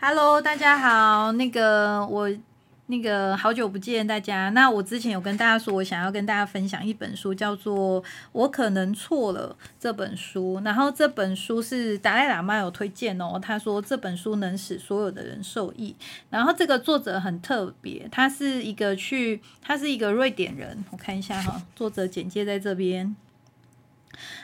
Hello，大家好，那个我那个好久不见大家。那我之前有跟大家说，我想要跟大家分享一本书，叫做《我可能错了》这本书。然后这本书是达赖喇嘛有推荐哦，他说这本书能使所有的人受益。然后这个作者很特别，他是一个去，他是一个瑞典人。我看一下哈，作者简介在这边。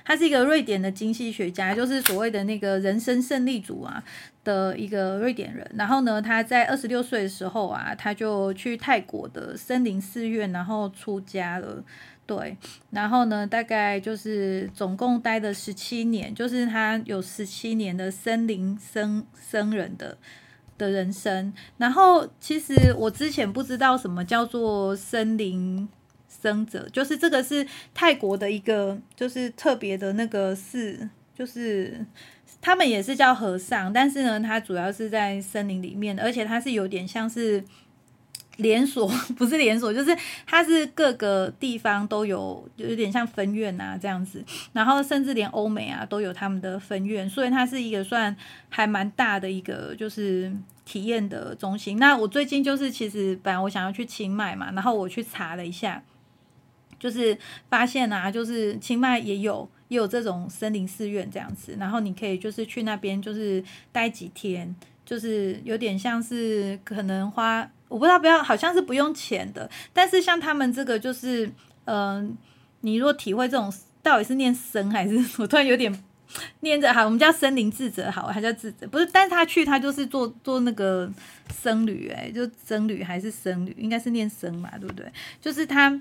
他是一个瑞典的经济学家，就是所谓的那个人生胜利组啊的一个瑞典人。然后呢，他在二十六岁的时候啊，他就去泰国的森林寺院，然后出家了。对，然后呢，大概就是总共待了十七年，就是他有十七年的森林僧僧人的的人生。然后其实我之前不知道什么叫做森林。僧者就是这个是泰国的一个就是特别的那个寺，就是他们也是叫和尚，但是呢，它主要是在森林里面的，而且它是有点像是连锁，不是连锁，就是它是各个地方都有，有点像分院啊这样子，然后甚至连欧美啊都有他们的分院，所以它是一个算还蛮大的一个就是体验的中心。那我最近就是其实本来我想要去清迈嘛，然后我去查了一下。就是发现啊，就是清迈也有有这种森林寺院这样子，然后你可以就是去那边就是待几天，就是有点像是可能花我不知道不要好像是不用钱的，但是像他们这个就是嗯，你若体会这种到底是念僧还是我突然有点念着好，我们叫森林智者好，还叫智者不是，但是他去他就是做做那个僧侣哎，就僧侣还是僧侣，应该是念僧嘛，对不对？就是他。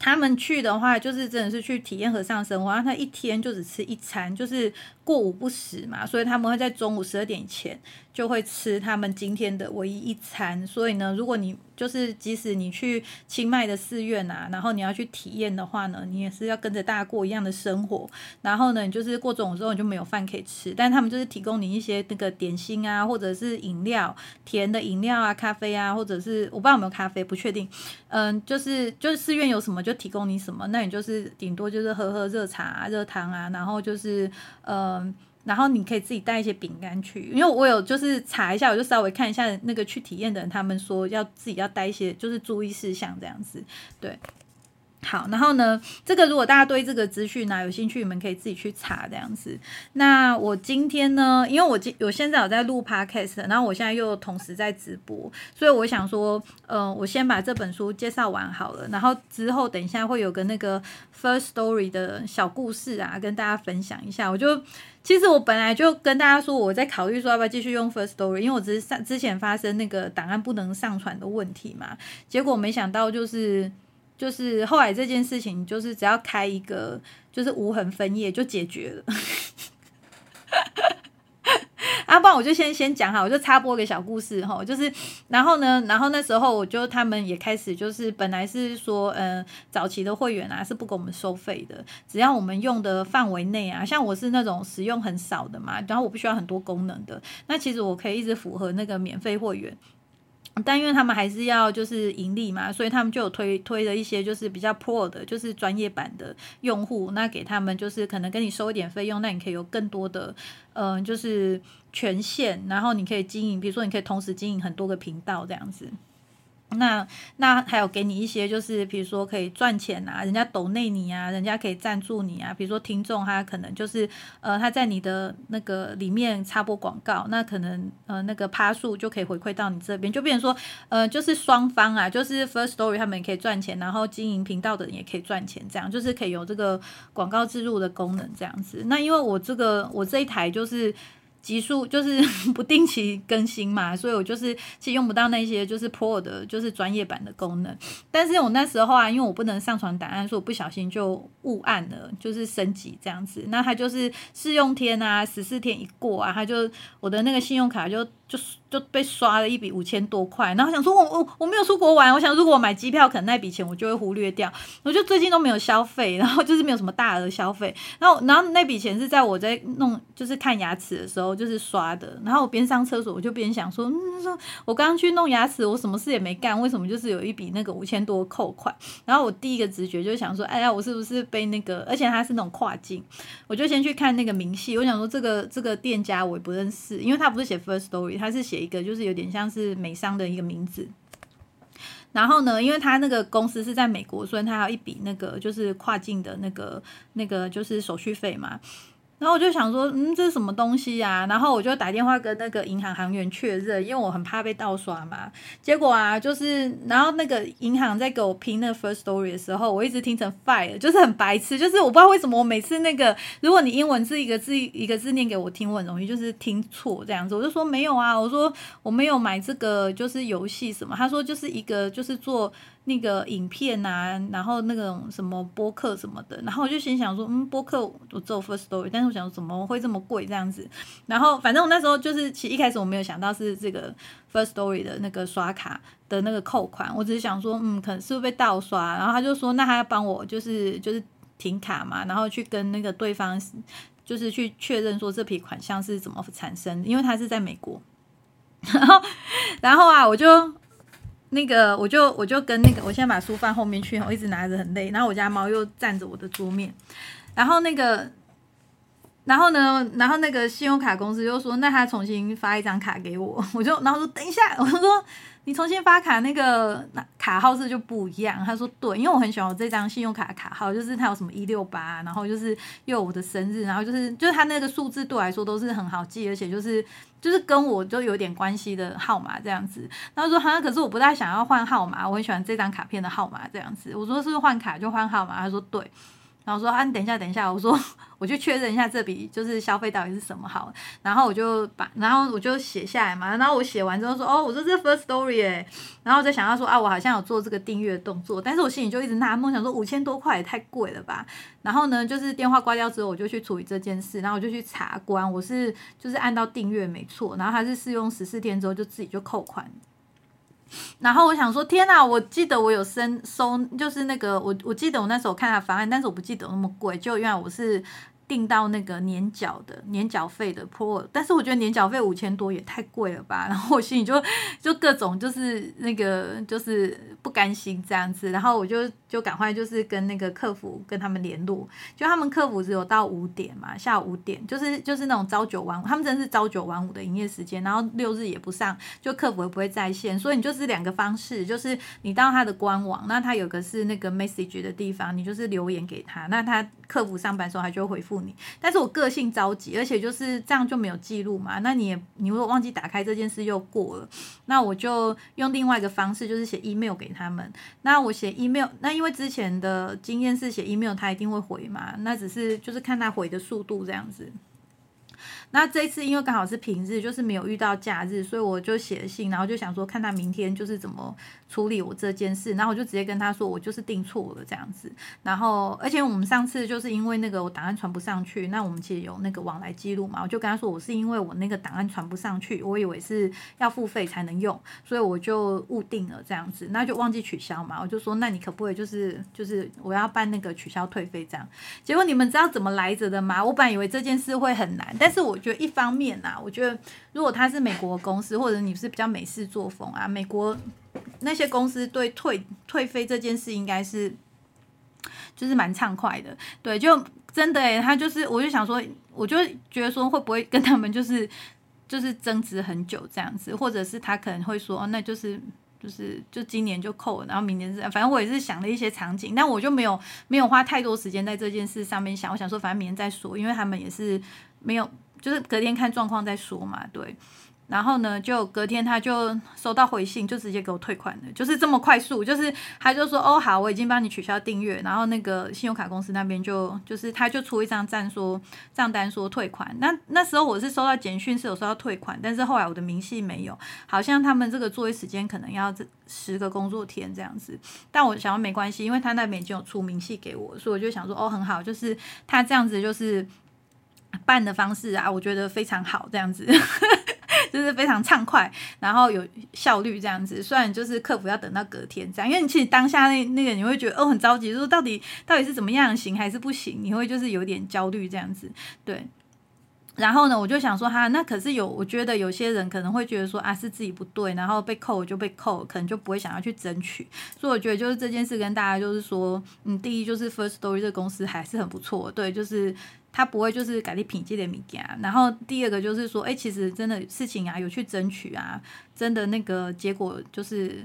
他们去的话，就是真的是去体验和尚生活，然后他一天就只吃一餐，就是过午不食嘛，所以他们会在中午十二点前就会吃他们今天的唯一一餐。所以呢，如果你就是即使你去清迈的寺院啊，然后你要去体验的话呢，你也是要跟着大家过一样的生活。然后呢，你就是过中午之后你就没有饭可以吃，但他们就是提供你一些那个点心啊，或者是饮料，甜的饮料啊，咖啡啊，或者是我不知道有没有咖啡，不确定。嗯，就是就是寺院有什么就提供你什么，那你就是顶多就是喝喝热茶、热汤啊，然后就是嗯。然后你可以自己带一些饼干去，因为我有就是查一下，我就稍微看一下那个去体验的人，他们说要自己要带一些就是注意事项这样子，对。好，然后呢，这个如果大家对这个资讯呢有兴趣，你们可以自己去查这样子。那我今天呢，因为我今我现在有在录 podcast，然后我现在又同时在直播，所以我想说，嗯，我先把这本书介绍完好了，然后之后等一下会有个那个 first story 的小故事啊，跟大家分享一下。我就其实我本来就跟大家说，我在考虑说要不要继续用 first story，因为我只是上之前发生那个档案不能上传的问题嘛，结果没想到就是。就是后来这件事情，就是只要开一个就是无痕分页就解决了。啊，不然我就先先讲哈，我就插播一个小故事哈，就是然后呢，然后那时候我就他们也开始就是本来是说，嗯，早期的会员啊是不给我们收费的，只要我们用的范围内啊，像我是那种使用很少的嘛，然后我不需要很多功能的，那其实我可以一直符合那个免费会员。但因为他们还是要就是盈利嘛，所以他们就有推推了一些就是比较 pro 的，就是专业版的用户，那给他们就是可能跟你收一点费用，那你可以有更多的嗯就是权限，然后你可以经营，比如说你可以同时经营很多个频道这样子。那那还有给你一些，就是比如说可以赚钱啊，人家抖内你啊，人家可以赞助你啊。比如说听众他可能就是呃他在你的那个里面插播广告，那可能呃那个趴数就可以回馈到你这边，就变成说呃就是双方啊，就是 First Story 他们也可以赚钱，然后经营频道的人也可以赚钱，这样就是可以有这个广告植入的功能这样子。那因为我这个我这一台就是。级数就是 不定期更新嘛，所以我就是其实用不到那些就是 Pro 的，就是专业版的功能。但是我那时候啊，因为我不能上传档案，所以我不小心就误按了，就是升级这样子。那它就是试用天啊，十四天一过啊，它就我的那个信用卡就。就就被刷了一笔五千多块，然后想说，我我我没有出国玩，我想如果我买机票，可能那笔钱我就会忽略掉。我就最近都没有消费，然后就是没有什么大额消费，然后然后那笔钱是在我在弄就是看牙齿的时候就是刷的，然后我边上厕所我就边想说，嗯说我刚刚去弄牙齿，我什么事也没干，为什么就是有一笔那个五千多扣款？然后我第一个直觉就想说，哎呀，我是不是被那个，而且它是那种跨境，我就先去看那个明细，我想说这个这个店家我也不认识，因为他不是写 first story。他是写一个就是有点像是美商的一个名字。然后呢，因为他那个公司是在美国，所以他要一笔那个就是跨境的那个那个就是手续费嘛。然后我就想说，嗯，这是什么东西呀？然后我就打电话跟那个银行行员确认，因为我很怕被盗刷嘛。结果啊，就是然后那个银行在给我拼那 first story 的时候，我一直听成 fire，就是很白痴，就是我不知道为什么我每次那个，如果你英文字一个字一个字念给我听，我很容易就是听错这样子。我就说没有啊，我说我没有买这个就是游戏什么。他说就是一个就是做。那个影片啊，然后那种什么播客什么的，然后我就心想说，嗯，播客我只有 first story，但是我想怎么会这么贵这样子？然后反正我那时候就是，其实一开始我没有想到是这个 first story 的那个刷卡的那个扣款，我只是想说，嗯，可能是不是被盗刷？然后他就说，那他要帮我就是就是停卡嘛，然后去跟那个对方就是去确认说这笔款项是怎么产生，因为他是在美国，然后 然后啊，我就。那个，我就我就跟那个，我现在把书放后面去，我一直拿着很累。然后我家猫又占着我的桌面，然后那个，然后呢，然后那个信用卡公司就说，那他重新发一张卡给我，我就然后说等一下，我就说。你重新发卡那个卡号是就不一样。他说对，因为我很喜欢我这张信用卡的卡号，就是它有什么一六八，然后就是又有我的生日，然后就是就是它那个数字对我来说都是很好记，而且就是就是跟我就有点关系的号码这样子。然后说好像可是我不太想要换号码，我很喜欢这张卡片的号码这样子。我说是不是换卡就换号码？他说对。然后说啊，你等一下，等一下，我说 我去确认一下这笔就是消费到底是什么好。然后我就把，然后我就写下来嘛。然后我写完之后说，哦，我说这 first story 哎。然后再想到说啊，我好像有做这个订阅动作，但是我心里就一直纳闷，想说五千多块也太贵了吧。然后呢，就是电话挂掉之后，我就去处理这件事，然后我就去查关，我是就是按到订阅没错，然后还是试用十四天之后就自己就扣款。然后我想说，天哪！我记得我有申收，就是那个我我记得我那时候看他方案，但是我不记得那么贵，就因为我是。订到那个年缴的年缴费的 Pro，但是我觉得年缴费五千多也太贵了吧，然后我心里就就各种就是那个就是不甘心这样子，然后我就就赶快就是跟那个客服跟他们联络，就他们客服只有到五点嘛，下午五点就是就是那种朝九晚五，他们真的是朝九晚五的营业时间，然后六日也不上，就客服也不会在线，所以你就是两个方式，就是你到他的官网，那他有个是那个 message 的地方，你就是留言给他，那他客服上班时候他就会回复你。但是我个性着急，而且就是这样就没有记录嘛。那你也你如果忘记打开这件事又过了，那我就用另外一个方式，就是写 email 给他们。那我写 email，那因为之前的经验是写 email 他一定会回嘛，那只是就是看他回的速度这样子。那这次因为刚好是平日，就是没有遇到假日，所以我就写信，然后就想说看他明天就是怎么处理我这件事，然后我就直接跟他说我就是订错了这样子。然后而且我们上次就是因为那个我档案传不上去，那我们其实有那个往来记录嘛，我就跟他说我是因为我那个档案传不上去，我以为是要付费才能用，所以我就误定了这样子，那就忘记取消嘛，我就说那你可不可以就是就是我要办那个取消退费这样？结果你们知道怎么来着的吗？我本来以为这件事会很难，但是我。觉得一方面呐，我觉得如果他是美国公司，或者你是比较美式作风啊，美国那些公司对退退费这件事应该是就是蛮畅快的。对，就真的诶，他就是，我就想说，我就觉得说会不会跟他们就是就是争执很久这样子，或者是他可能会说，那就是就是就今年就扣了，然后明年是，反正我也是想了一些场景，但我就没有没有花太多时间在这件事上面想，我想说反正明年再说，因为他们也是没有。就是隔天看状况再说嘛，对。然后呢，就隔天他就收到回信，就直接给我退款了，就是这么快速。就是他就说，哦好，我已经帮你取消订阅。然后那个信用卡公司那边就就是他就出一张账说账单说退款。那那时候我是收到简讯是有收到退款，但是后来我的明细没有，好像他们这个作业时间可能要十个工作天这样子。但我想要没关系，因为他那边已经有出明细给我，所以我就想说，哦很好，就是他这样子就是。办的方式啊，我觉得非常好，这样子 就是非常畅快，然后有效率这样子。虽然就是客服要等到隔天这样，因为你其实当下那那个你会觉得哦很着急，说到底到底是怎么样行还是不行，你会就是有点焦虑这样子，对。然后呢，我就想说哈，那可是有，我觉得有些人可能会觉得说啊，是自己不对，然后被扣就被扣，可能就不会想要去争取。所以我觉得就是这件事跟大家就是说，嗯，第一就是 First Story 这个公司还是很不错，对，就是他不会就是改立品质的米家。然后第二个就是说，哎，其实真的事情啊，有去争取啊，真的那个结果就是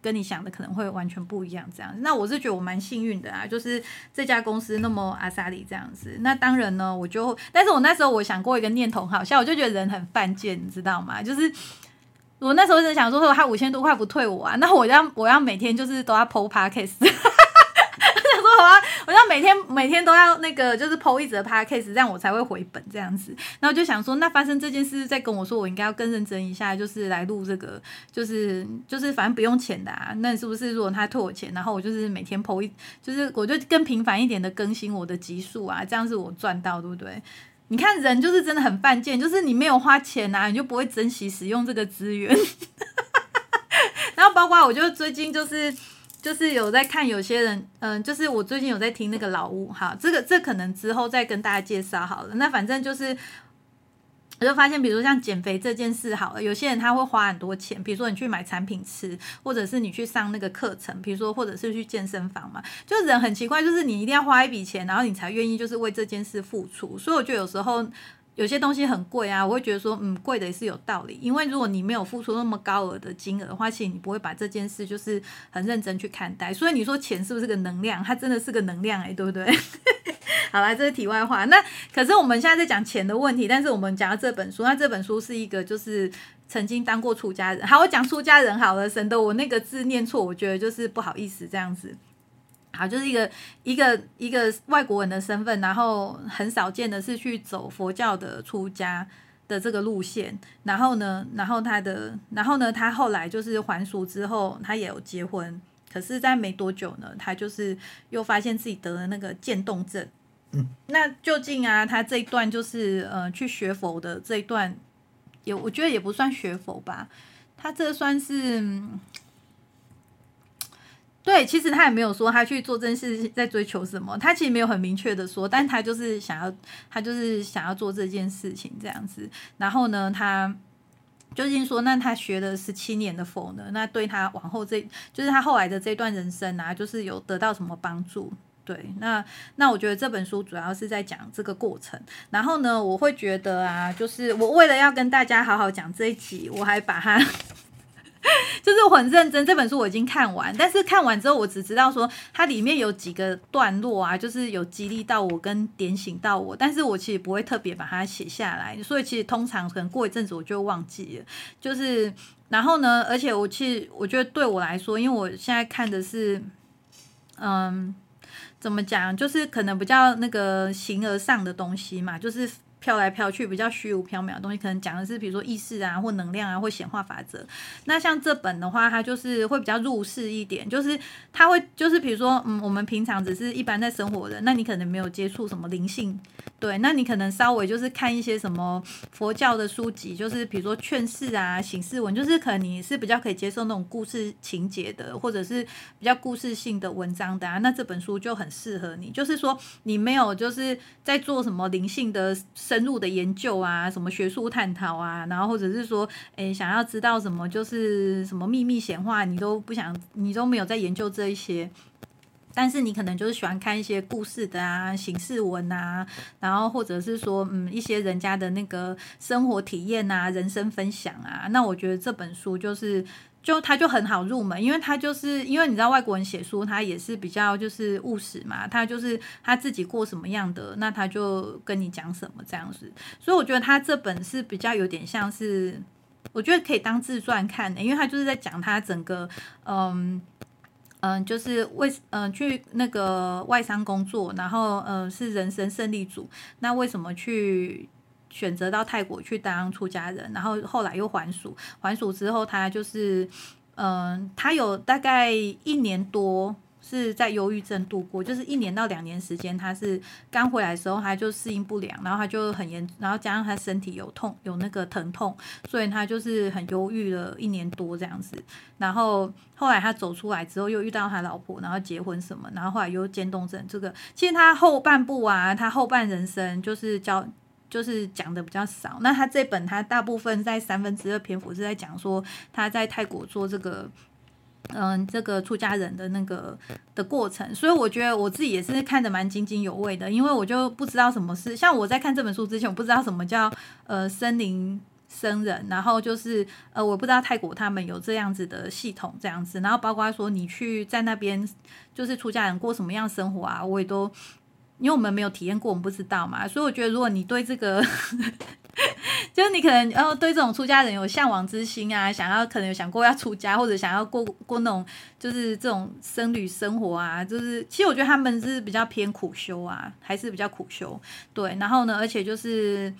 跟你想的可能会完全不一样。这样，那我是觉得我蛮幸运的啊，就是这家公司那么阿萨里这样子。那当然呢，我就，但是我那时候我想过一个念头，好像，我就觉得人很犯贱，你知道吗？就是我那时候是想说，说他五千多块不退我啊，那我要我要每天就是都要 PO p o c a s t。我要，我要每天每天都要那个，就是 PO 一则 podcast，这样我才会回本这样子。然后就想说，那发生这件事再跟我说，我应该要更认真一下，就是来录这个，就是就是反正不用钱的啊。那是不是如果他退我钱，然后我就是每天 PO 一，就是我就更频繁一点的更新我的集数啊，这样是我赚到，对不对？你看人就是真的很犯贱，就是你没有花钱啊，你就不会珍惜使用这个资源。然后包括我就最近就是。就是有在看有些人，嗯，就是我最近有在听那个老屋，哈，这个这可能之后再跟大家介绍好了。那反正就是，我就发现，比如说像减肥这件事，好了，有些人他会花很多钱，比如说你去买产品吃，或者是你去上那个课程，比如说或者是去健身房嘛，就人很奇怪，就是你一定要花一笔钱，然后你才愿意就是为这件事付出。所以我觉得有时候。有些东西很贵啊，我会觉得说，嗯，贵的也是有道理。因为如果你没有付出那么高额的金额的话，其实你不会把这件事就是很认真去看待。所以你说钱是不是个能量？它真的是个能量哎，对不对？好了，这是题外话。那可是我们现在在讲钱的问题，但是我们讲到这本书，那这本书是一个就是曾经当过出家人。好，我讲出家人好了，省得我那个字念错，我觉得就是不好意思这样子。好，就是一个一个一个外国人的身份，然后很少见的是去走佛教的出家的这个路线。然后呢，然后他的，然后呢，他后来就是还俗之后，他也有结婚。可是，在没多久呢，他就是又发现自己得了那个渐冻症。嗯，那究竟啊，他这一段就是呃，去学佛的这一段，也我觉得也不算学佛吧，他这算是。对，其实他也没有说他去做这件事在追求什么，他其实没有很明确的说，但他就是想要，他就是想要做这件事情这样子。然后呢，他究竟说，那他学了十七年的佛呢？那对他往后这就是他后来的这段人生啊，就是有得到什么帮助？对，那那我觉得这本书主要是在讲这个过程。然后呢，我会觉得啊，就是我为了要跟大家好好讲这一集，我还把它。就是我很认真，这本书我已经看完，但是看完之后，我只知道说它里面有几个段落啊，就是有激励到我跟点醒到我，但是我其实不会特别把它写下来，所以其实通常可能过一阵子我就忘记了。就是然后呢，而且我其实我觉得对我来说，因为我现在看的是，嗯，怎么讲，就是可能比较那个形而上的东西嘛，就是。飘来飘去比较虚无缥缈的东西，可能讲的是比如说意识啊，或能量啊，或显化法则。那像这本的话，它就是会比较入世一点，就是它会就是比如说，嗯，我们平常只是一般在生活的，那你可能没有接触什么灵性，对，那你可能稍微就是看一些什么佛教的书籍，就是比如说劝世啊、醒世文，就是可能你是比较可以接受那种故事情节的，或者是比较故事性的文章的啊，那这本书就很适合你。就是说你没有就是在做什么灵性的。深入的研究啊，什么学术探讨啊，然后或者是说，诶，想要知道什么就是什么秘密显化，你都不想，你都没有在研究这一些，但是你可能就是喜欢看一些故事的啊，形式文啊，然后或者是说，嗯，一些人家的那个生活体验啊，人生分享啊，那我觉得这本书就是。就他就很好入门，因为他就是因为你知道外国人写书，他也是比较就是务实嘛，他就是他自己过什么样的，那他就跟你讲什么这样子。所以我觉得他这本是比较有点像是，我觉得可以当自传看的，因为他就是在讲他整个嗯嗯，就是为嗯去那个外商工作，然后嗯是人生胜利组，那为什么去？选择到泰国去当出家人，然后后来又还俗，还俗之后他就是，嗯，他有大概一年多是在忧郁症度过，就是一年到两年时间，他是刚回来的时候他就适应不良，然后他就很严，然后加上他身体有痛，有那个疼痛，所以他就是很忧郁了一年多这样子，然后后来他走出来之后又遇到他老婆，然后结婚什么，然后后来又渐冻症，这个其实他后半部啊，他后半人生就是教。就是讲的比较少，那他这本他大部分在三分之二篇幅是在讲说他在泰国做这个嗯，这个出家人的那个的过程，所以我觉得我自己也是看得蛮津津有味的，因为我就不知道什么是像我在看这本书之前，我不知道什么叫呃森林僧人，然后就是呃我不知道泰国他们有这样子的系统这样子，然后包括说你去在那边就是出家人过什么样生活啊，我也都因为我们没有体验过，我们不知道嘛，所以我觉得如果你对这个。就是你可能呃对这种出家人有向往之心啊，想要可能有想过要出家，或者想要过过那种就是这种僧侣生活啊，就是其实我觉得他们是比较偏苦修啊，还是比较苦修。对，然后呢，而且就是，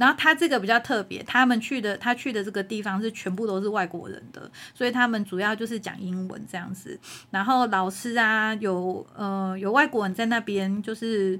然后他这个比较特别，他们去的他去的这个地方是全部都是外国人的，所以他们主要就是讲英文这样子。然后老师啊，有呃有外国人在那边，就是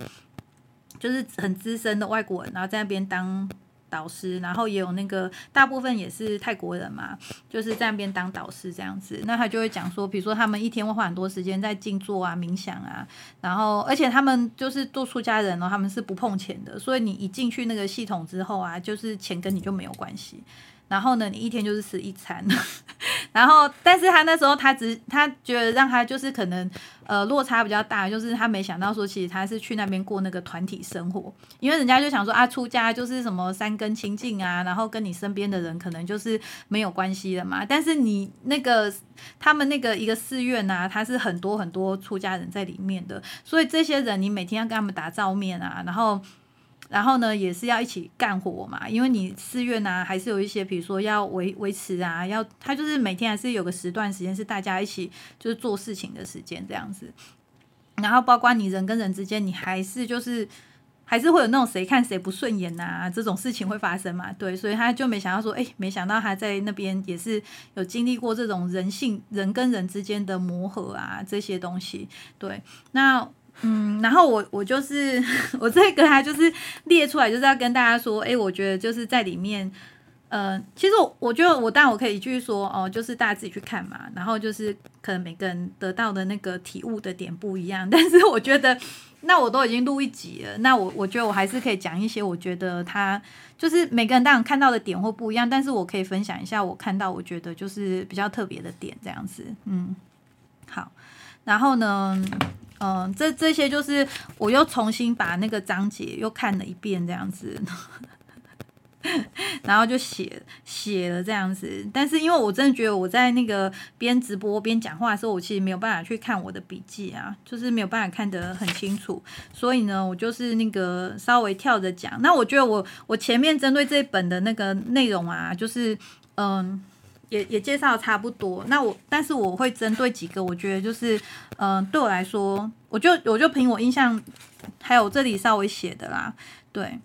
就是很资深的外国人，然后在那边当。导师，然后也有那个大部分也是泰国人嘛，就是在那边当导师这样子。那他就会讲说，比如说他们一天会花很多时间在静坐啊、冥想啊，然后而且他们就是做出家人哦，他们是不碰钱的，所以你一进去那个系统之后啊，就是钱跟你就没有关系。然后呢，你一天就是吃一餐，然后，但是他那时候他只他觉得让他就是可能呃落差比较大，就是他没想到说其实他是去那边过那个团体生活，因为人家就想说啊出家就是什么三根清净啊，然后跟你身边的人可能就是没有关系的嘛，但是你那个他们那个一个寺院啊，他是很多很多出家人在里面的，所以这些人你每天要跟他们打照面啊，然后。然后呢，也是要一起干活嘛，因为你寺院呢，还是有一些，比如说要维维持啊，要他就是每天还是有个时段时间是大家一起就是做事情的时间这样子。然后包括你人跟人之间，你还是就是还是会有那种谁看谁不顺眼呐这种事情会发生嘛？对，所以他就没想到说，哎，没想到他在那边也是有经历过这种人性人跟人之间的磨合啊这些东西。对，那。嗯，然后我我就是 我这个他就是列出来，就是要跟大家说，哎，我觉得就是在里面，呃，其实我我觉得我当然我可以继续说哦，就是大家自己去看嘛，然后就是可能每个人得到的那个体悟的点不一样，但是我觉得那我都已经录一集了，那我我觉得我还是可以讲一些，我觉得他就是每个人当然看到的点或不一样，但是我可以分享一下我看到我觉得就是比较特别的点这样子，嗯，好，然后呢？嗯，这这些就是我又重新把那个章节又看了一遍，这样子，然后就写写了这样子。但是因为我真的觉得我在那个边直播边讲话的时候，我其实没有办法去看我的笔记啊，就是没有办法看得很清楚。所以呢，我就是那个稍微跳着讲。那我觉得我我前面针对这本的那个内容啊，就是嗯。也也介绍差不多，那我但是我会针对几个，我觉得就是，嗯，对我来说，我就我就凭我印象，还有这里稍微写的啦，对，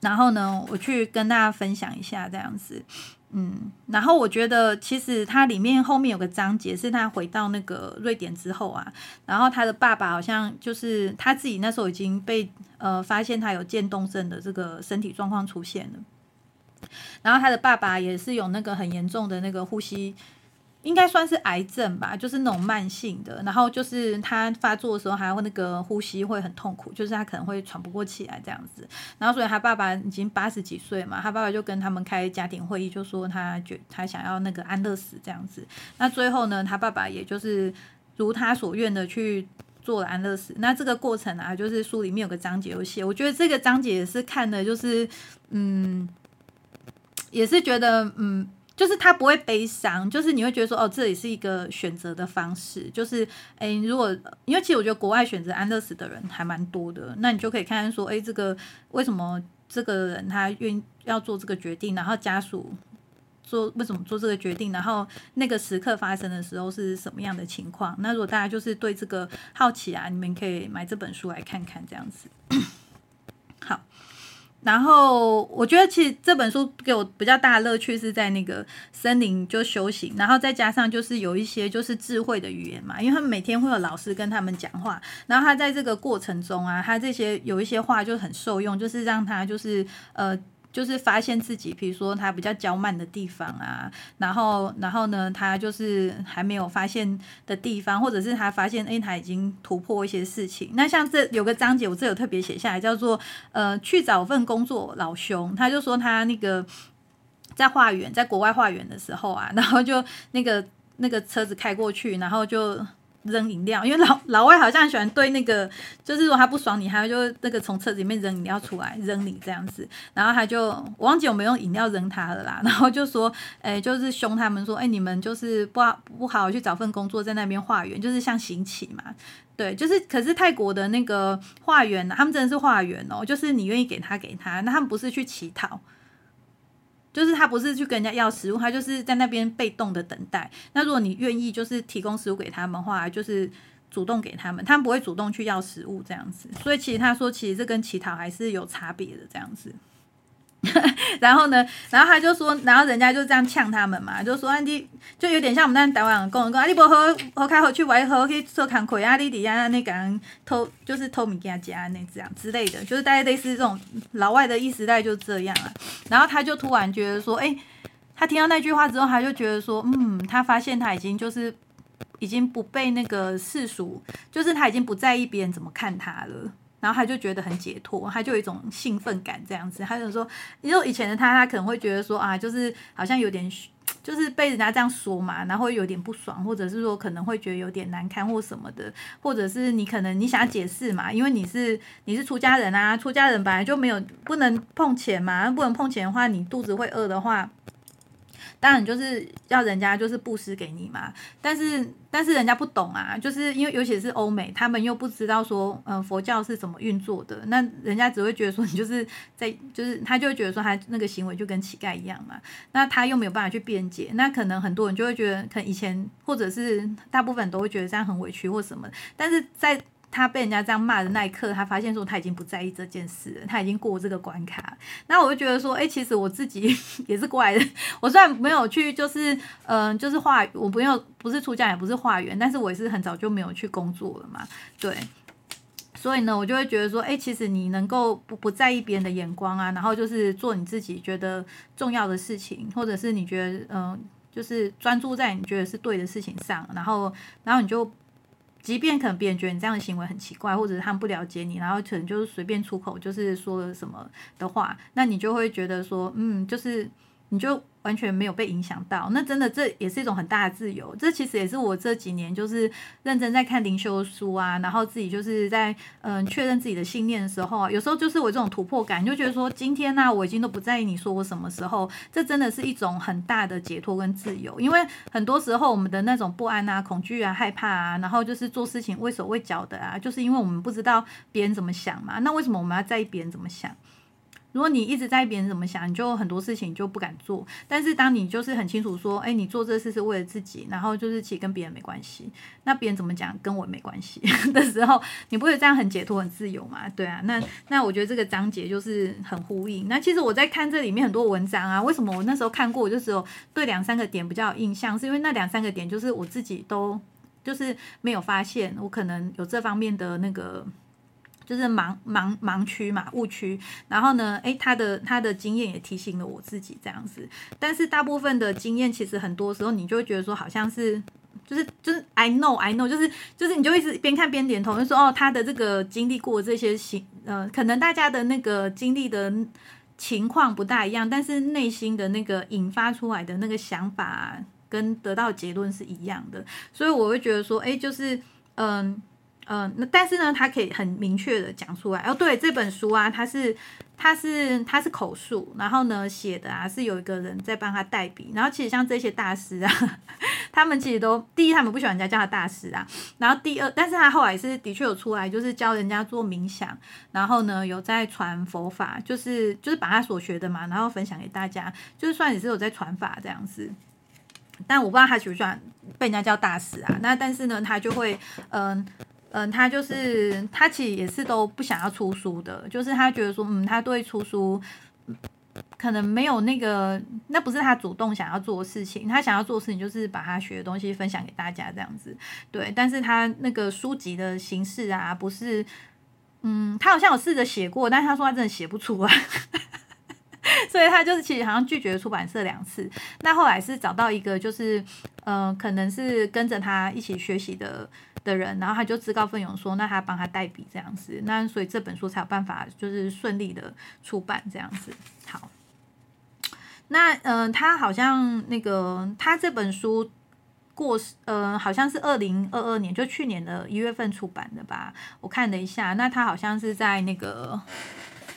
然后呢，我去跟大家分享一下这样子，嗯，然后我觉得其实它里面后面有个章节是他回到那个瑞典之后啊，然后他的爸爸好像就是他自己那时候已经被呃发现他有渐冻症的这个身体状况出现了。然后他的爸爸也是有那个很严重的那个呼吸，应该算是癌症吧，就是那种慢性的。然后就是他发作的时候，还会那个呼吸会很痛苦，就是他可能会喘不过气来这样子。然后所以他爸爸已经八十几岁嘛，他爸爸就跟他们开家庭会议，就说他觉他想要那个安乐死这样子。那最后呢，他爸爸也就是如他所愿的去做了安乐死。那这个过程啊，就是书里面有个章节有写，我觉得这个章节也是看的，就是嗯。也是觉得，嗯，就是他不会悲伤，就是你会觉得说，哦，这也是一个选择的方式，就是，哎，如果因为其实我觉得国外选择安乐死的人还蛮多的，那你就可以看看说，哎，这个为什么这个人他愿要做这个决定，然后家属做为什么做这个决定，然后那个时刻发生的时候是什么样的情况？那如果大家就是对这个好奇啊，你们可以买这本书来看看，这样子。好。然后我觉得其实这本书给我比较大的乐趣是在那个森林就修行，然后再加上就是有一些就是智慧的语言嘛，因为他们每天会有老师跟他们讲话，然后他在这个过程中啊，他这些有一些话就很受用，就是让他就是呃。就是发现自己，比如说他比较娇慢的地方啊，然后，然后呢，他就是还没有发现的地方，或者是他发现，哎，他已经突破一些事情。那像这有个章节，我这有特别写下来，叫做呃，去找份工作，老兄，他就说他那个在化缘，在国外化缘的时候啊，然后就那个。那个车子开过去，然后就。扔饮料，因为老老外好像喜欢对那个，就是如果他不爽你，他就那个从车子里面扔饮料出来扔你这样子，然后他就我忘记有没有用饮料扔他了啦，然后就说，哎，就是凶他们说，哎，你们就是不好不好去找份工作，在那边化缘，就是像行乞嘛，对，就是可是泰国的那个化缘，他们真的是化缘哦，就是你愿意给他给他，那他们不是去乞讨。就是他不是去跟人家要食物，他就是在那边被动的等待。那如果你愿意，就是提供食物给他们的话，就是主动给他们，他们不会主动去要食物这样子。所以其实他说，其实这跟乞讨还是有差别的这样子。然后呢，然后他就说，然后人家就这样呛他们嘛，就说啊你，就有点像我们那台湾工人讲啊，你不喝喝开喝去外喝去做工课啊，你底下那个偷就是偷米给他加那这样之类的，就是大概类似这种老外的意思，大概就这样啊。然后他就突然觉得说，哎，他听到那句话之后，他就觉得说，嗯，他发现他已经就是已经不被那个世俗，就是他已经不在意别人怎么看他了。然后他就觉得很解脱，他就有一种兴奋感这样子。他就说，因为以前的他，他可能会觉得说啊，就是好像有点，就是被人家这样说嘛，然后有点不爽，或者是说可能会觉得有点难堪或什么的，或者是你可能你想要解释嘛，因为你是你是出家人啊，出家人本来就没有不能碰钱嘛，不能碰钱的话，你肚子会饿的话。当然就是要人家就是布施给你嘛，但是但是人家不懂啊，就是因为尤其是欧美，他们又不知道说，嗯，佛教是怎么运作的，那人家只会觉得说你就是在就是他就会觉得说他那个行为就跟乞丐一样嘛，那他又没有办法去辩解，那可能很多人就会觉得，可能以前或者是大部分都会觉得这样很委屈或什么，但是在。他被人家这样骂的那一刻，他发现说他已经不在意这件事了，他已经过这个关卡。那我就觉得说，哎，其实我自己 也是过来的。我虽然没有去，就是嗯，就是化，我不用不是出家，也不是化缘，但是我也是很早就没有去工作了嘛。对，所以呢，我就会觉得说，哎，其实你能够不不在意别人的眼光啊，然后就是做你自己觉得重要的事情，或者是你觉得嗯，就是专注在你觉得是对的事情上，然后然后你就。即便可能别人觉得你这样的行为很奇怪，或者是他们不了解你，然后可能就是随便出口就是说了什么的话，那你就会觉得说，嗯，就是你就。完全没有被影响到，那真的这也是一种很大的自由。这其实也是我这几年就是认真在看灵修书啊，然后自己就是在嗯确认自己的信念的时候啊，有时候就是我这种突破感，就觉得说今天呢我已经都不在意你说我什么时候，这真的是一种很大的解脱跟自由。因为很多时候我们的那种不安啊、恐惧啊、害怕啊，然后就是做事情畏手畏脚的啊，就是因为我们不知道别人怎么想嘛。那为什么我们要在意别人怎么想？如果你一直在别人怎么想，你就很多事情就不敢做。但是当你就是很清楚说，哎，你做这事是为了自己，然后就是其实跟别人没关系，那别人怎么讲跟我没关系 的时候，你不会这样很解脱、很自由嘛？对啊，那那我觉得这个章节就是很呼应。那其实我在看这里面很多文章啊，为什么我那时候看过，我就只有对两三个点比较有印象，是因为那两三个点就是我自己都就是没有发现，我可能有这方面的那个。就是盲盲盲区嘛，误区。然后呢，诶，他的他的经验也提醒了我自己这样子。但是大部分的经验，其实很多时候你就会觉得说，好像是就是就是 I know I know，就是就是你就一直边看边点头，就说哦，他的这个经历过这些行，呃，可能大家的那个经历的情况不大一样，但是内心的那个引发出来的那个想法跟得到结论是一样的。所以我会觉得说，诶，就是嗯。嗯，那但是呢，他可以很明确的讲出来。哦，对，这本书啊，他是，他是，他是口述，然后呢写的啊，是有一个人在帮他代笔。然后其实像这些大师啊，他们其实都第一，他们不喜欢人家叫他大师啊。然后第二，但是他后来是的确有出来，就是教人家做冥想，然后呢有在传佛法，就是就是把他所学的嘛，然后分享给大家，就是算也是有在传法这样子。但我不知道他喜不喜欢被人家叫大师啊。那但是呢，他就会嗯。嗯，他就是他其实也是都不想要出书的，就是他觉得说，嗯，他对出书可能没有那个，那不是他主动想要做的事情，他想要做的事情就是把他学的东西分享给大家这样子，对。但是他那个书籍的形式啊，不是，嗯，他好像有试着写过，但是他说他真的写不出来，所以他就是其实好像拒绝出版社两次，那后来是找到一个就是，呃，可能是跟着他一起学习的。的人，然后他就自告奋勇说，那他帮他代笔这样子，那所以这本书才有办法就是顺利的出版这样子。好，那嗯，他好像那个他这本书。过，呃，好像是二零二二年，就去年的一月份出版的吧。我看了一下，那他好像是在那个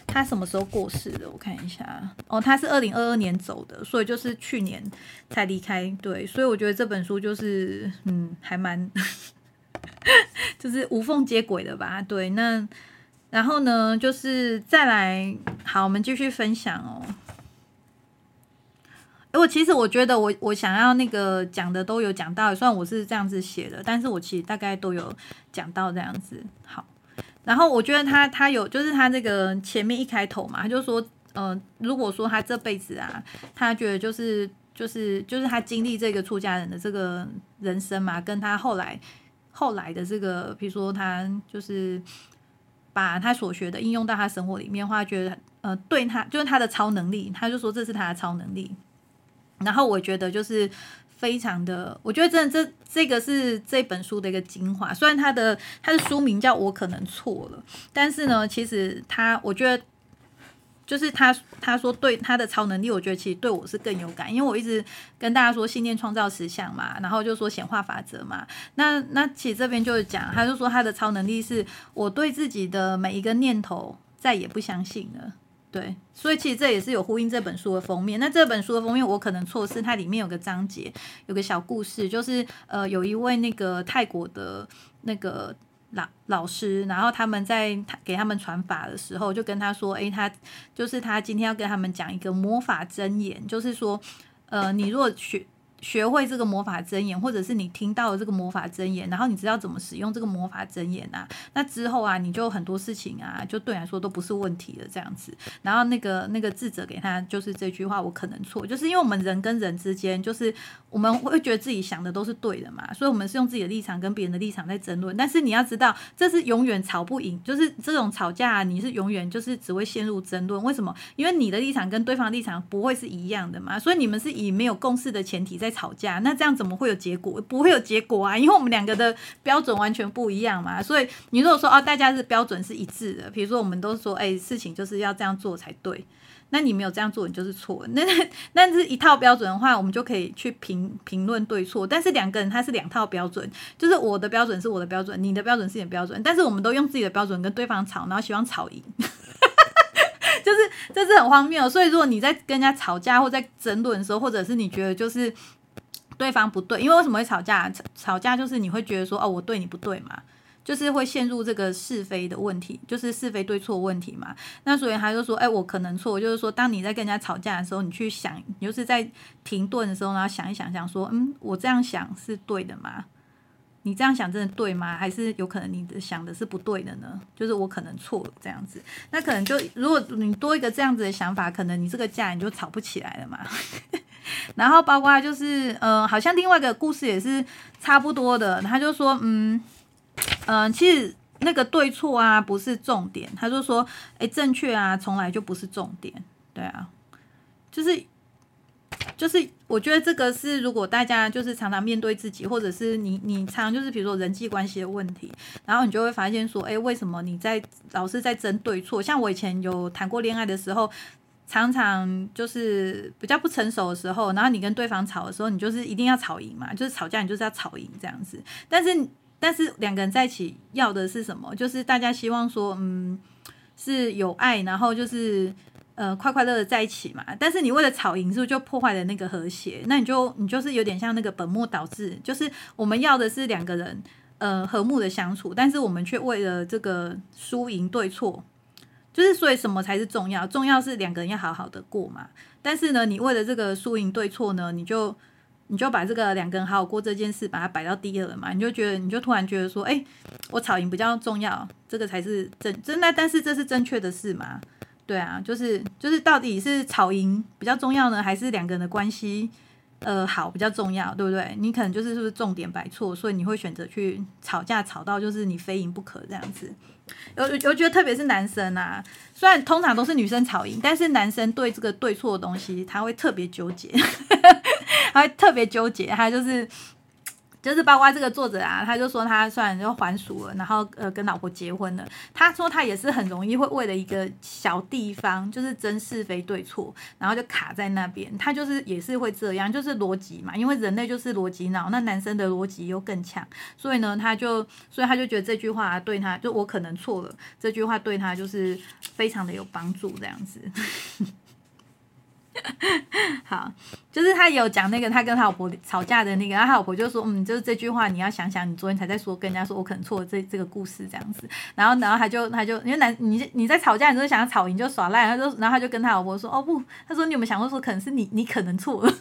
他什么时候过世的？我看一下，哦，他是二零二二年走的，所以就是去年才离开。对，所以我觉得这本书就是，嗯，还蛮 就是无缝接轨的吧。对，那然后呢，就是再来，好，我们继续分享哦。我其实我觉得我我想要那个讲的都有讲到，虽然我是这样子写的，但是我其实大概都有讲到这样子。好，然后我觉得他他有就是他这个前面一开头嘛，他就说，呃，如果说他这辈子啊，他觉得就是就是就是他经历这个出家人的这个人生嘛，跟他后来后来的这个，比如说他就是把他所学的应用到他生活里面的话，觉得呃对他就是他的超能力，他就说这是他的超能力。然后我觉得就是非常的，我觉得真的这这个是这本书的一个精华。虽然它的它的书名叫我可能错了，但是呢，其实他我觉得就是他他说对他的超能力，我觉得其实对我是更有感，因为我一直跟大家说信念创造实相嘛，然后就说显化法则嘛。那那其实这边就是讲，他就说他的超能力是我对自己的每一个念头再也不相信了。对，所以其实这也是有呼应这本书的封面。那这本书的封面我可能错失，它里面有个章节，有个小故事，就是呃，有一位那个泰国的那个老老师，然后他们在他给他们传法的时候，就跟他说，诶，他就是他今天要跟他们讲一个魔法真言，就是说，呃，你若学。学会这个魔法真言，或者是你听到了这个魔法真言，然后你知道怎么使用这个魔法真言啊？那之后啊，你就很多事情啊，就对来说都不是问题了。这样子，然后那个那个智者给他就是这句话，我可能错，就是因为我们人跟人之间，就是我们会觉得自己想的都是对的嘛，所以我们是用自己的立场跟别人的立场在争论。但是你要知道，这是永远吵不赢，就是这种吵架，你是永远就是只会陷入争论。为什么？因为你的立场跟对方立场不会是一样的嘛，所以你们是以没有共识的前提在。吵架，那这样怎么会有结果？不会有结果啊，因为我们两个的标准完全不一样嘛。所以你如果说哦，大家是标准是一致的，比如说我们都说，哎，事情就是要这样做才对，那你没有这样做，你就是错。那那是一套标准的话，我们就可以去评评论对错。但是两个人他是两套标准，就是我的标准是我的标准，你的标准是你的标准，但是我们都用自己的标准跟对方吵，然后希望吵赢。就是这是很荒谬。所以如果你在跟人家吵架或在争论的时候，或者是你觉得就是。对方不对，因为为什么会吵架？吵架就是你会觉得说，哦，我对你不对嘛，就是会陷入这个是非的问题，就是是非对错问题嘛。那所以他就说，哎，我可能错，就是说，当你在跟人家吵架的时候，你去想，你就是在停顿的时候，然后想一想，想说，嗯，我这样想是对的吗？你这样想真的对吗？还是有可能你的想的是不对的呢？就是我可能错这样子，那可能就如果你多一个这样子的想法，可能你这个架你就吵不起来了嘛。然后包括就是，呃，好像另外一个故事也是差不多的。他就说，嗯，嗯，其实那个对错啊不是重点。他就说，哎，正确啊从来就不是重点。对啊，就是就是，我觉得这个是如果大家就是常常面对自己，或者是你你常常就是比如说人际关系的问题，然后你就会发现说，哎，为什么你在老是在争对错？像我以前有谈过恋爱的时候。常常就是比较不成熟的时候，然后你跟对方吵的时候，你就是一定要吵赢嘛，就是吵架你就是要吵赢这样子。但是但是两个人在一起要的是什么？就是大家希望说，嗯，是有爱，然后就是呃快快乐乐在一起嘛。但是你为了吵赢，是不是就破坏了那个和谐？那你就你就是有点像那个本末倒置，就是我们要的是两个人呃和睦的相处，但是我们却为了这个输赢对错。就是所以什么才是重要？重要是两个人要好好的过嘛。但是呢，你为了这个输赢对错呢，你就你就把这个两个人好好过这件事，把它摆到第二了嘛。你就觉得，你就突然觉得说，哎，我吵赢比较重要，这个才是正真的。但是这是正确的事嘛？对啊，就是就是到底是吵赢比较重要呢，还是两个人的关系呃好比较重要？对不对？你可能就是是不是重点摆错，所以你会选择去吵架，吵到就是你非赢不可这样子。有我觉得特别是男生啊，虽然通常都是女生吵赢，但是男生对这个对错的东西他会特别纠结，他会特别纠结，他就是就是包括这个作者啊，他就说他虽然就还俗了，然后呃跟老婆结婚了，他说他也是很容易会为了一个小地方，就是争是非对错，然后就卡在那边。他就是也是会这样，就是逻辑嘛，因为人类就是逻辑脑，那男生的逻辑又更强，所以呢，他就所以他就觉得这句话对他就我可能错了，这句话对他就是非常的有帮助，这样子。好，就是他有讲那个他跟他老婆吵架的那个，然后他老婆就说，嗯，就是这句话你要想想，你昨天才在说跟人家说我可能错了这这个故事这样子，然后然后他就他就因为男你你在吵架，你就想要吵赢就耍赖，他就然后他就跟他老婆说，哦不，他说你有没有想过说可能是你你可能错了，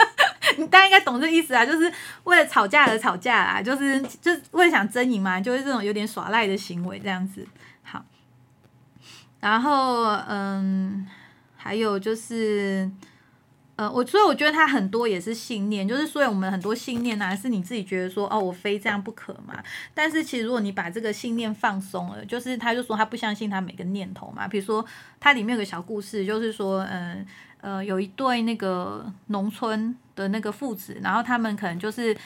你大家应该懂这意思啊，就是为了吵架而吵架啊，就是就是为了想争赢嘛，就是这种有点耍赖的行为这样子。好，然后嗯。还有就是，呃，我所以我觉得他很多也是信念，就是所以我们很多信念呢，是你自己觉得说，哦，我非这样不可嘛。但是其实如果你把这个信念放松了，就是他就说他不相信他每个念头嘛。比如说，它里面有个小故事，就是说，嗯呃，有一对那个农村的那个父子，然后他们可能就是。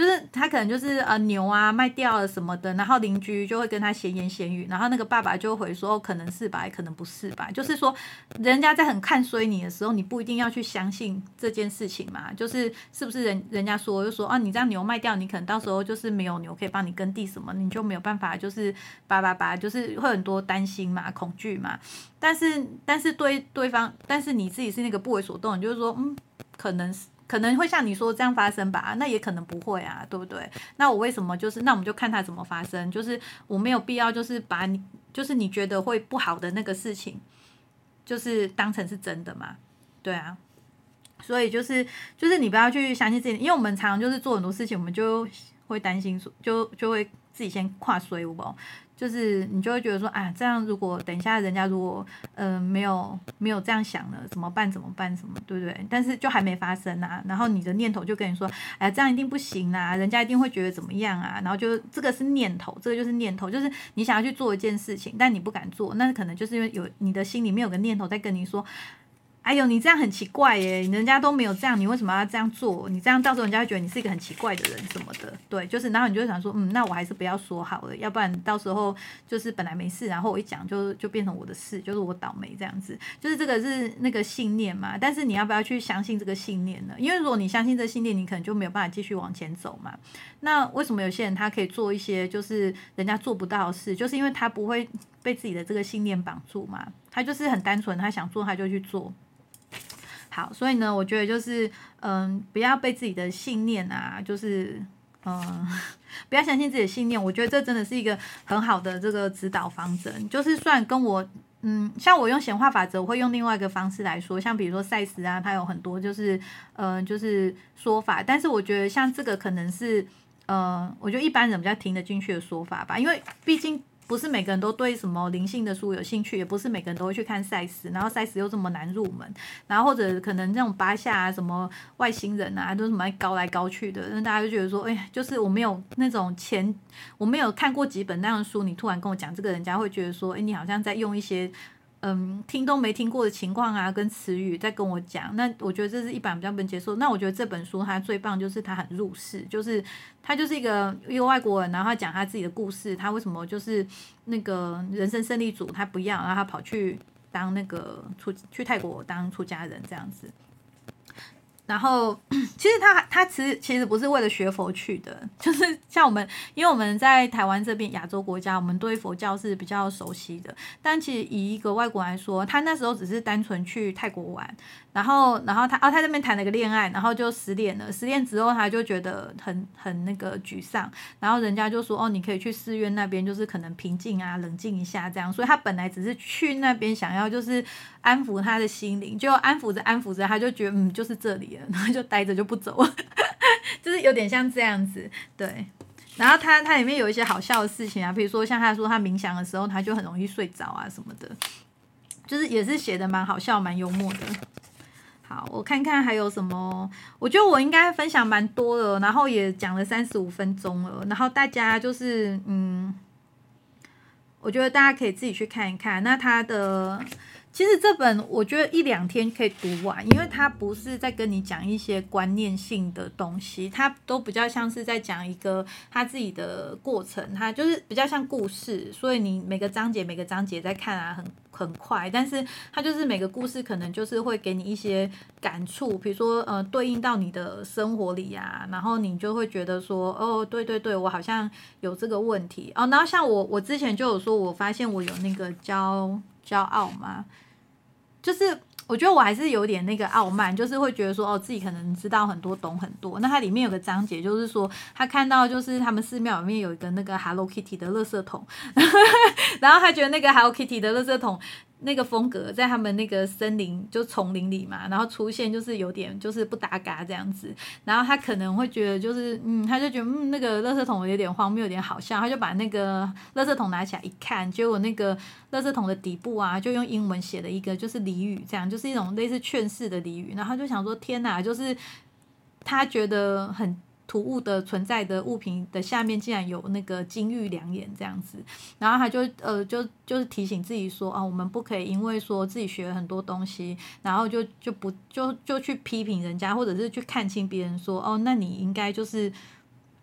就是他可能就是呃牛啊卖掉了什么的，然后邻居就会跟他闲言闲语，然后那个爸爸就会说可能是吧，可能不是吧。就是说人家在很看衰你的时候，你不一定要去相信这件事情嘛。就是是不是人人家说就说啊，你这样牛卖掉，你可能到时候就是没有牛可以帮你耕地什么，你就没有办法就是叭叭叭，就是会很多担心嘛、恐惧嘛。但是但是对对方，但是你自己是那个不为所动，就是说嗯，可能是。可能会像你说这样发生吧，那也可能不会啊，对不对？那我为什么就是？那我们就看它怎么发生。就是我没有必要就是把你就是你觉得会不好的那个事情，就是当成是真的嘛？对啊。所以就是就是你不要去相信自己，因为我们常常就是做很多事情，我们就会担心说，就就会自己先跨水不？就是你就会觉得说，啊，这样如果等一下人家如果，嗯，没有没有这样想了，怎么办？怎么办？什么？对不对？但是就还没发生啊，然后你的念头就跟你说，哎，这样一定不行啊，人家一定会觉得怎么样啊？然后就这个是念头，这个就是念头，就是你想要去做一件事情，但你不敢做，那可能就是因为有你的心里面有个念头在跟你说。哎呦，你这样很奇怪耶！人家都没有这样，你为什么要这样做？你这样到时候人家会觉得你是一个很奇怪的人什么的。对，就是，然后你就想说，嗯，那我还是不要说好了，要不然到时候就是本来没事，然后我一讲就就变成我的事，就是我倒霉这样子。就是这个是那个信念嘛，但是你要不要去相信这个信念呢？因为如果你相信这个信念，你可能就没有办法继续往前走嘛。那为什么有些人他可以做一些就是人家做不到的事，就是因为他不会被自己的这个信念绑住嘛，他就是很单纯，他想做他就去做。好，所以呢，我觉得就是，嗯，不要被自己的信念啊，就是，嗯，不要相信自己的信念。我觉得这真的是一个很好的这个指导方针。就是算跟我，嗯，像我用显化法则，我会用另外一个方式来说，像比如说赛斯啊，它有很多就是，嗯，就是说法。但是我觉得像这个可能是，呃，我觉得一般人比较听得进去的说法吧，因为毕竟。不是每个人都对什么灵性的书有兴趣，也不是每个人都会去看赛斯，然后赛斯又这么难入门，然后或者可能那种八下啊、什么外星人啊，都什么高来高去的，那大家就觉得说，哎，就是我没有那种前，我没有看过几本那样的书，你突然跟我讲这个，人家会觉得说，哎，你好像在用一些。嗯，听都没听过的情况啊，跟词语在跟我讲，那我觉得这是一版比较不能接受。那我觉得这本书它最棒就是它很入世，就是他就是一个一个外国人，然后他讲他自己的故事，他为什么就是那个人生胜利组他不要，然后他跑去当那个出去泰国当出家人这样子。然后，其实他他其实其实不是为了学佛去的，就是像我们，因为我们在台湾这边亚洲国家，我们对佛教是比较熟悉的。但其实以一个外国来说，他那时候只是单纯去泰国玩。然后，然后他哦，他那边谈了个恋爱，然后就失恋了。失恋之后，他就觉得很很那个沮丧。然后人家就说：“哦，你可以去寺院那边，就是可能平静啊，冷静一下这样。”所以他本来只是去那边想要就是安抚他的心灵，就安抚着安抚着，他就觉得嗯，就是这里了，然后就待着就不走，就是有点像这样子。对。然后他他里面有一些好笑的事情啊，比如说像他说他冥想的时候，他就很容易睡着啊什么的，就是也是写的蛮好笑、蛮幽默的。好，我看看还有什么。我觉得我应该分享蛮多的，然后也讲了三十五分钟了。然后大家就是，嗯，我觉得大家可以自己去看一看。那他的其实这本我觉得一两天可以读完，因为它不是在跟你讲一些观念性的东西，它都比较像是在讲一个他自己的过程，它就是比较像故事，所以你每个章节每个章节在看啊，很很快，但是它就是每个故事可能就是会给你一些感触，比如说呃对应到你的生活里呀，然后你就会觉得说哦对对对，我好像有这个问题哦，然后像我我之前就有说，我发现我有那个骄骄傲吗。就是我觉得我还是有点那个傲慢，就是会觉得说哦，自己可能知道很多，懂很多。那它里面有个章节，就是说他看到就是他们寺庙里面有一个那个 Hello Kitty 的垃圾桶，然后他觉得那个 Hello Kitty 的垃圾桶。那个风格在他们那个森林就丛林里嘛，然后出现就是有点就是不搭嘎这样子，然后他可能会觉得就是嗯，他就觉得嗯那个垃圾桶有点荒谬，有点好笑，他就把那个垃圾桶拿起来一看，结果那个垃圾桶的底部啊，就用英文写了一个就是俚语，这样就是一种类似劝世的俚语，然后他就想说天哪，就是他觉得很。突兀的存在的物品的下面竟然有那个金玉良言这样子，然后他就呃就就是提醒自己说啊，我们不可以因为说自己学了很多东西，然后就就不就就去批评人家，或者是去看清别人说哦，那你应该就是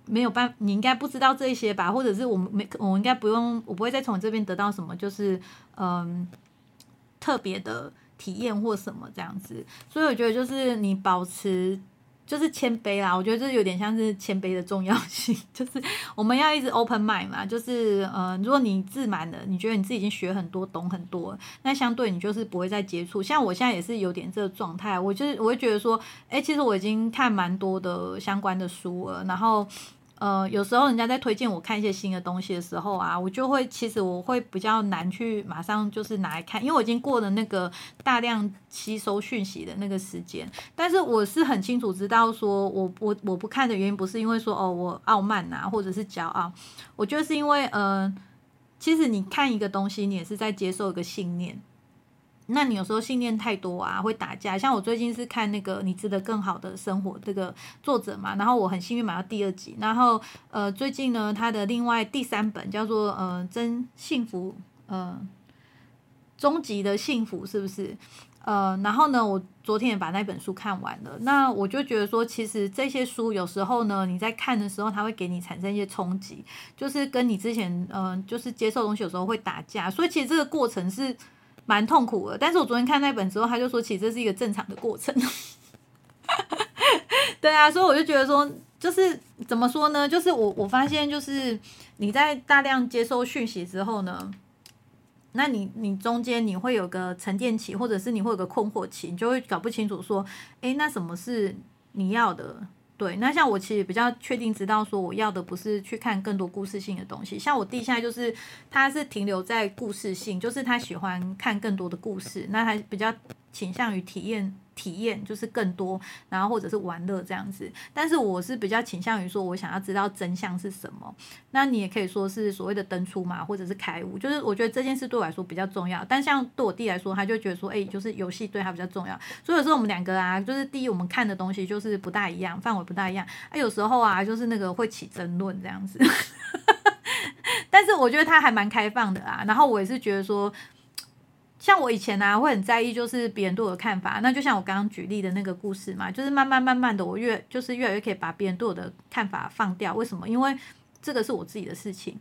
没有办，你应该不知道这些吧，或者是我们没我应该不用，我不会再从这边得到什么就是嗯特别的体验或什么这样子，所以我觉得就是你保持。就是谦卑啦，我觉得这有点像是谦卑的重要性。就是我们要一直 open mind 嘛，就是呃，如果你自满了，你觉得你自己已经学很多、懂很多，那相对你就是不会再接触。像我现在也是有点这个状态，我就是我会觉得说，哎，其实我已经看蛮多的相关的书了，然后。呃，有时候人家在推荐我看一些新的东西的时候啊，我就会其实我会比较难去马上就是拿来看，因为我已经过了那个大量吸收讯息的那个时间。但是我是很清楚知道，说我我我不看的原因不是因为说哦我傲慢呐，或者是骄傲，我觉得是因为呃，其实你看一个东西，你也是在接受一个信念。那你有时候信念太多啊，会打架。像我最近是看那个《你值得更好的生活》这个作者嘛，然后我很幸运买到第二集。然后呃，最近呢，他的另外第三本叫做呃《真幸福》呃，终极的幸福是不是？呃，然后呢，我昨天也把那本书看完了。那我就觉得说，其实这些书有时候呢，你在看的时候，它会给你产生一些冲击，就是跟你之前嗯，就是接受东西有时候会打架。所以其实这个过程是。蛮痛苦的，但是我昨天看那本之后，他就说，其实这是一个正常的过程。对啊，所以我就觉得说，就是怎么说呢？就是我我发现，就是你在大量接收讯息之后呢，那你你中间你会有个沉淀期，或者是你会有个困惑期，你就会搞不清楚说，哎，那什么是你要的？对，那像我其实比较确定知道说我要的不是去看更多故事性的东西，像我弟现在就是他是停留在故事性，就是他喜欢看更多的故事，那他比较倾向于体验。体验就是更多，然后或者是玩乐这样子。但是我是比较倾向于说，我想要知道真相是什么。那你也可以说是所谓的登出嘛，或者是开悟。就是我觉得这件事对我来说比较重要。但像对我弟来说，他就觉得说，哎，就是游戏对他比较重要。所以有时候我们两个啊，就是第一我们看的东西就是不大一样，范围不大一样。啊，有时候啊，就是那个会起争论这样子。但是我觉得他还蛮开放的啊。然后我也是觉得说。像我以前呢，会很在意就是别人对我的看法。那就像我刚刚举例的那个故事嘛，就是慢慢慢慢的，我越就是越来越可以把别人对我的看法放掉。为什么？因为这个是我自己的事情。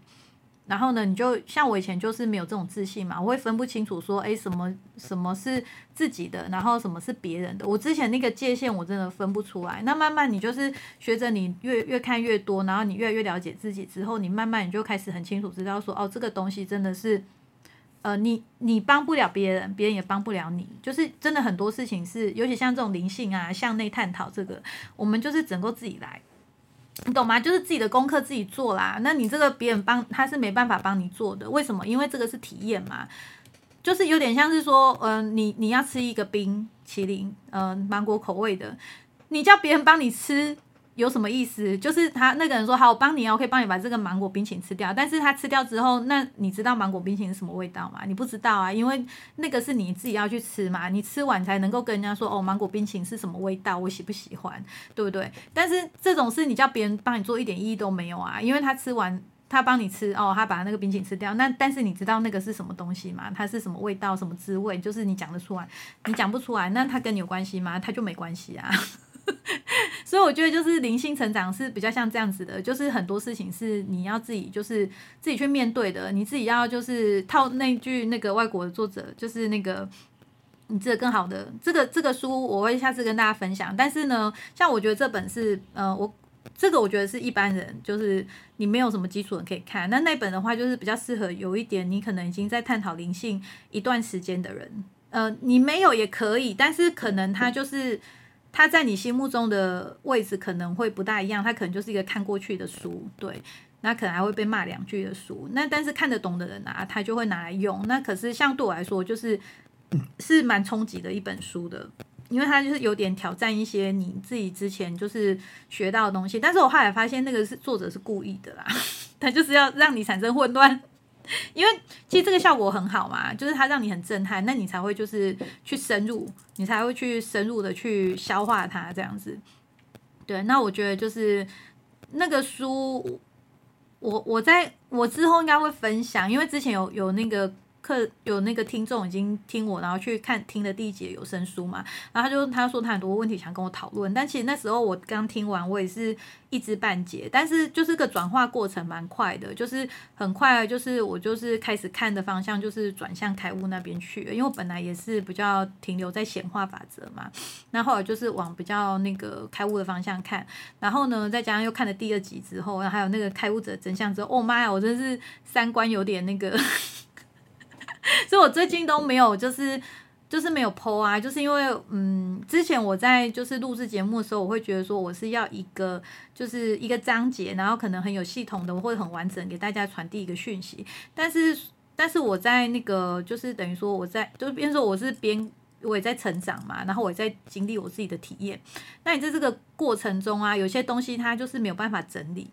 然后呢，你就像我以前就是没有这种自信嘛，我会分不清楚说，哎，什么什么是自己的，然后什么是别人的。我之前那个界限我真的分不出来。那慢慢你就是学着你越越看越多，然后你越来越了解自己之后，你慢慢你就开始很清楚知道说，哦，这个东西真的是。呃，你你帮不了别人，别人也帮不了你，就是真的很多事情是，尤其像这种灵性啊，向内探讨这个，我们就是整个自己来，你懂吗？就是自己的功课自己做啦。那你这个别人帮他是没办法帮你做的，为什么？因为这个是体验嘛，就是有点像是说，嗯，你你要吃一个冰淇淋，嗯，芒果口味的，你叫别人帮你吃。有什么意思？就是他那个人说好，我帮你啊，我可以帮你把这个芒果冰淇淋吃掉。但是他吃掉之后，那你知道芒果冰淇淋是什么味道吗？你不知道啊，因为那个是你自己要去吃嘛，你吃完才能够跟人家说哦，芒果冰淇淋是什么味道，我喜不喜欢，对不对？但是这种事你叫别人帮你做一点意义都没有啊，因为他吃完他帮你吃哦，他把那个冰淇淋吃掉。那但是你知道那个是什么东西吗？它是什么味道、什么滋味？就是你讲得出来，你讲不出来，那他跟你有关系吗？他就没关系啊。所以我觉得就是灵性成长是比较像这样子的，就是很多事情是你要自己就是自己去面对的，你自己要就是套那句那个外国的作者，就是那个你这个更好的这个这个书，我会下次跟大家分享。但是呢，像我觉得这本是呃我。这个我觉得是一般人，就是你没有什么基础的可以看。那那本的话，就是比较适合有一点你可能已经在探讨灵性一段时间的人。呃，你没有也可以，但是可能他就是他在你心目中的位置可能会不大一样。他可能就是一个看过去的书，对，那可能还会被骂两句的书。那但是看得懂的人啊，他就会拿来用。那可是像对我来说，就是 是蛮冲击的一本书的。因为他就是有点挑战一些你自己之前就是学到的东西，但是我后来发现那个是作者是故意的啦，他就是要让你产生混乱，因为其实这个效果很好嘛，就是它让你很震撼，那你才会就是去深入，你才会去深入的去消化它这样子。对，那我觉得就是那个书，我我在我之后应该会分享，因为之前有有那个。课有那个听众已经听我，然后去看听了第一节有声书嘛，然后他就他说他很多问题想跟我讨论，但其实那时候我刚听完，我也是一知半解，但是就是个转化过程蛮快的，就是很快，就是我就是开始看的方向就是转向开悟那边去，因为我本来也是比较停留在显化法则嘛，那后来就是往比较那个开悟的方向看，然后呢再加上又看了第二集之后，然后还有那个开悟者真相之后，哦妈呀，我真是三观有点那个。所以，我最近都没有，就是就是没有剖啊，就是因为，嗯，之前我在就是录制节目的时候，我会觉得说我是要一个就是一个章节，然后可能很有系统的，我会很完整给大家传递一个讯息。但是，但是我在那个就是等于说我在就是边说我是边我也在成长嘛，然后我也在经历我自己的体验。那你在这个过程中啊，有些东西它就是没有办法整理。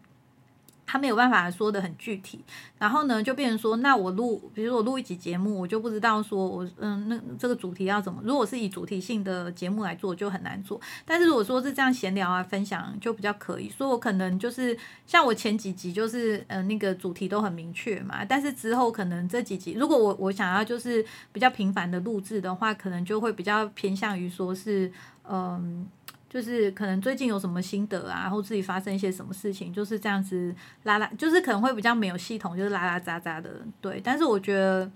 他没有办法说的很具体，然后呢，就变成说，那我录，比如我录一集节目，我就不知道说我，嗯，那这个主题要怎么？如果是以主题性的节目来做，就很难做。但是如果说是这样闲聊啊、分享，就比较可以。所以我可能就是像我前几集就是，嗯，那个主题都很明确嘛。但是之后可能这几集，如果我我想要就是比较频繁的录制的话，可能就会比较偏向于说是，嗯。就是可能最近有什么心得啊，或自己发生一些什么事情，就是这样子拉拉，就是可能会比较没有系统，就是拉拉杂杂的，对。但是我觉得，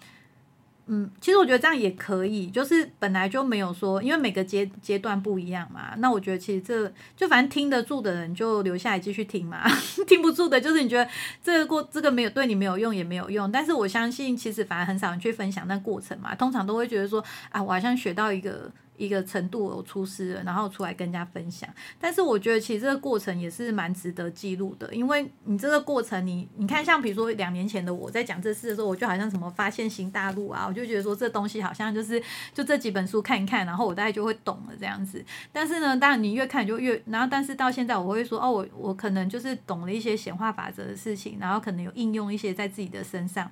嗯，其实我觉得这样也可以，就是本来就没有说，因为每个阶阶段不一样嘛。那我觉得其实这就反正听得住的人就留下来继续听嘛，听不住的，就是你觉得这个过这个没有对你没有用也没有用。但是我相信，其实反而很少人去分享那过程嘛，通常都会觉得说啊，我好像学到一个。一个程度有出师了，然后出来跟人家分享。但是我觉得其实这个过程也是蛮值得记录的，因为你这个过程，你你看，像比如说两年前的我在讲这事的时候，我就好像什么发现新大陆啊，我就觉得说这东西好像就是就这几本书看一看，然后我大概就会懂了这样子。但是呢，当然你越看就越，然后但是到现在我会说哦，我我可能就是懂了一些显化法则的事情，然后可能有应用一些在自己的身上。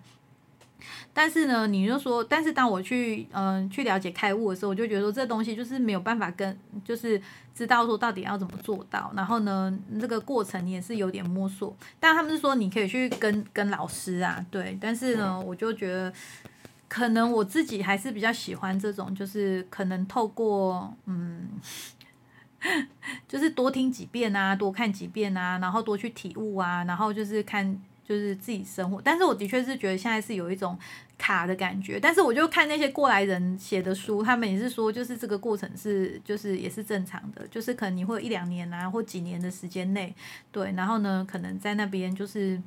但是呢，你就说，但是当我去嗯去了解开悟的时候，我就觉得说这东西就是没有办法跟，就是知道说到底要怎么做到。然后呢，这个过程你也是有点摸索。但他们是说你可以去跟跟老师啊，对。但是呢，我就觉得可能我自己还是比较喜欢这种，就是可能透过嗯，就是多听几遍啊，多看几遍啊，然后多去体悟啊，然后就是看。就是自己生活，但是我的确是觉得现在是有一种卡的感觉，但是我就看那些过来人写的书，他们也是说，就是这个过程是，就是也是正常的，就是可能你会有一两年啊，或几年的时间内，对，然后呢，可能在那边就是。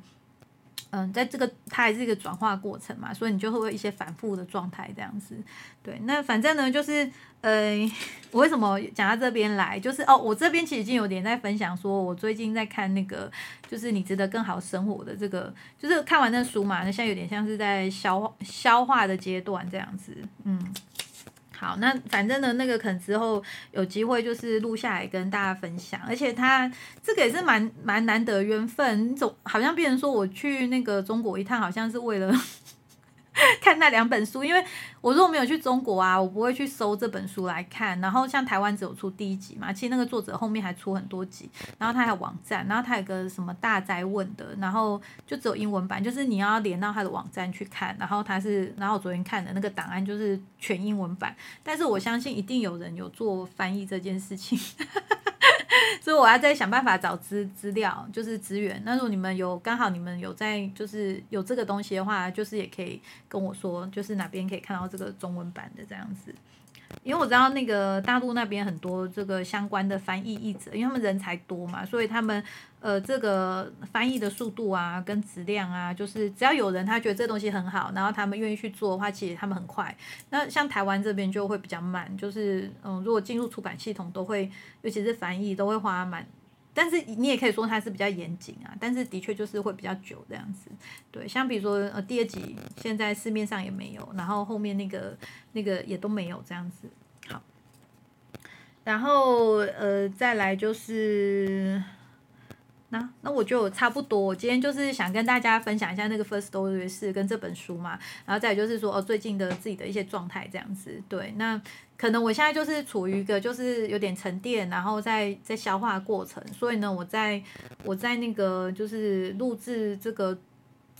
嗯，在这个它还是一个转化过程嘛，所以你就会有一些反复的状态这样子。对，那反正呢，就是呃，我为什么讲到这边来，就是哦，我这边其实已经有点在分享，说我最近在看那个，就是你值得更好生活的这个，就是看完那书嘛，那现在有点像是在消化消化的阶段这样子，嗯。好，那反正呢，那个可能之后有机会就是录下来跟大家分享，而且他这个也是蛮蛮难得缘分，总好像别人说我去那个中国一趟，好像是为了 看那两本书，因为我如果没有去中国啊，我不会去搜这本书来看。然后像台湾只有出第一集嘛，其实那个作者后面还出很多集，然后他还有网站，然后他有个什么大灾问的，然后就只有英文版，就是你要连到他的网站去看。然后他是，然后我昨天看的那个档案就是全英文版，但是我相信一定有人有做翻译这件事情。所以我要再想办法找资资料，就是资源。那如果你们有刚好你们有在就是有这个东西的话，就是也可以跟我说，就是哪边可以看到这个中文版的这样子。因为我知道那个大陆那边很多这个相关的翻译译者，因为他们人才多嘛，所以他们呃这个翻译的速度啊跟质量啊，就是只要有人他觉得这东西很好，然后他们愿意去做的话，其实他们很快。那像台湾这边就会比较慢，就是嗯，如果进入出版系统都会，尤其是翻译都会花蛮。但是你也可以说它是比较严谨啊，但是的确就是会比较久这样子。对，像比如说呃第二集现在市面上也没有，然后后面那个那个也都没有这样子。好，然后呃再来就是。那那我就差不多，我今天就是想跟大家分享一下那个 first story 是跟这本书嘛，然后再就是说哦最近的自己的一些状态这样子，对，那可能我现在就是处于一个就是有点沉淀，然后在在消化过程，所以呢，我在我在那个就是录制这个。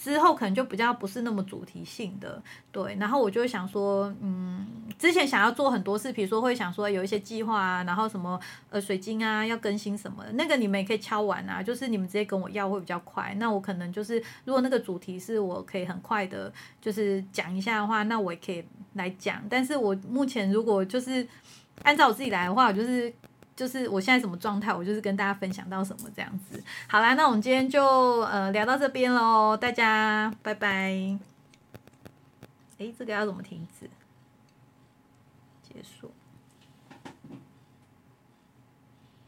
之后可能就比较不是那么主题性的，对。然后我就想说，嗯，之前想要做很多事，比如说会想说有一些计划啊，然后什么呃水晶啊要更新什么，那个你们也可以敲完啊，就是你们直接跟我要会比较快。那我可能就是如果那个主题是我可以很快的，就是讲一下的话，那我也可以来讲。但是我目前如果就是按照我自己来的话，我就是。就是我现在什么状态，我就是跟大家分享到什么这样子。好啦，那我们今天就呃聊到这边喽，大家拜拜。诶，这个要怎么停止？结束。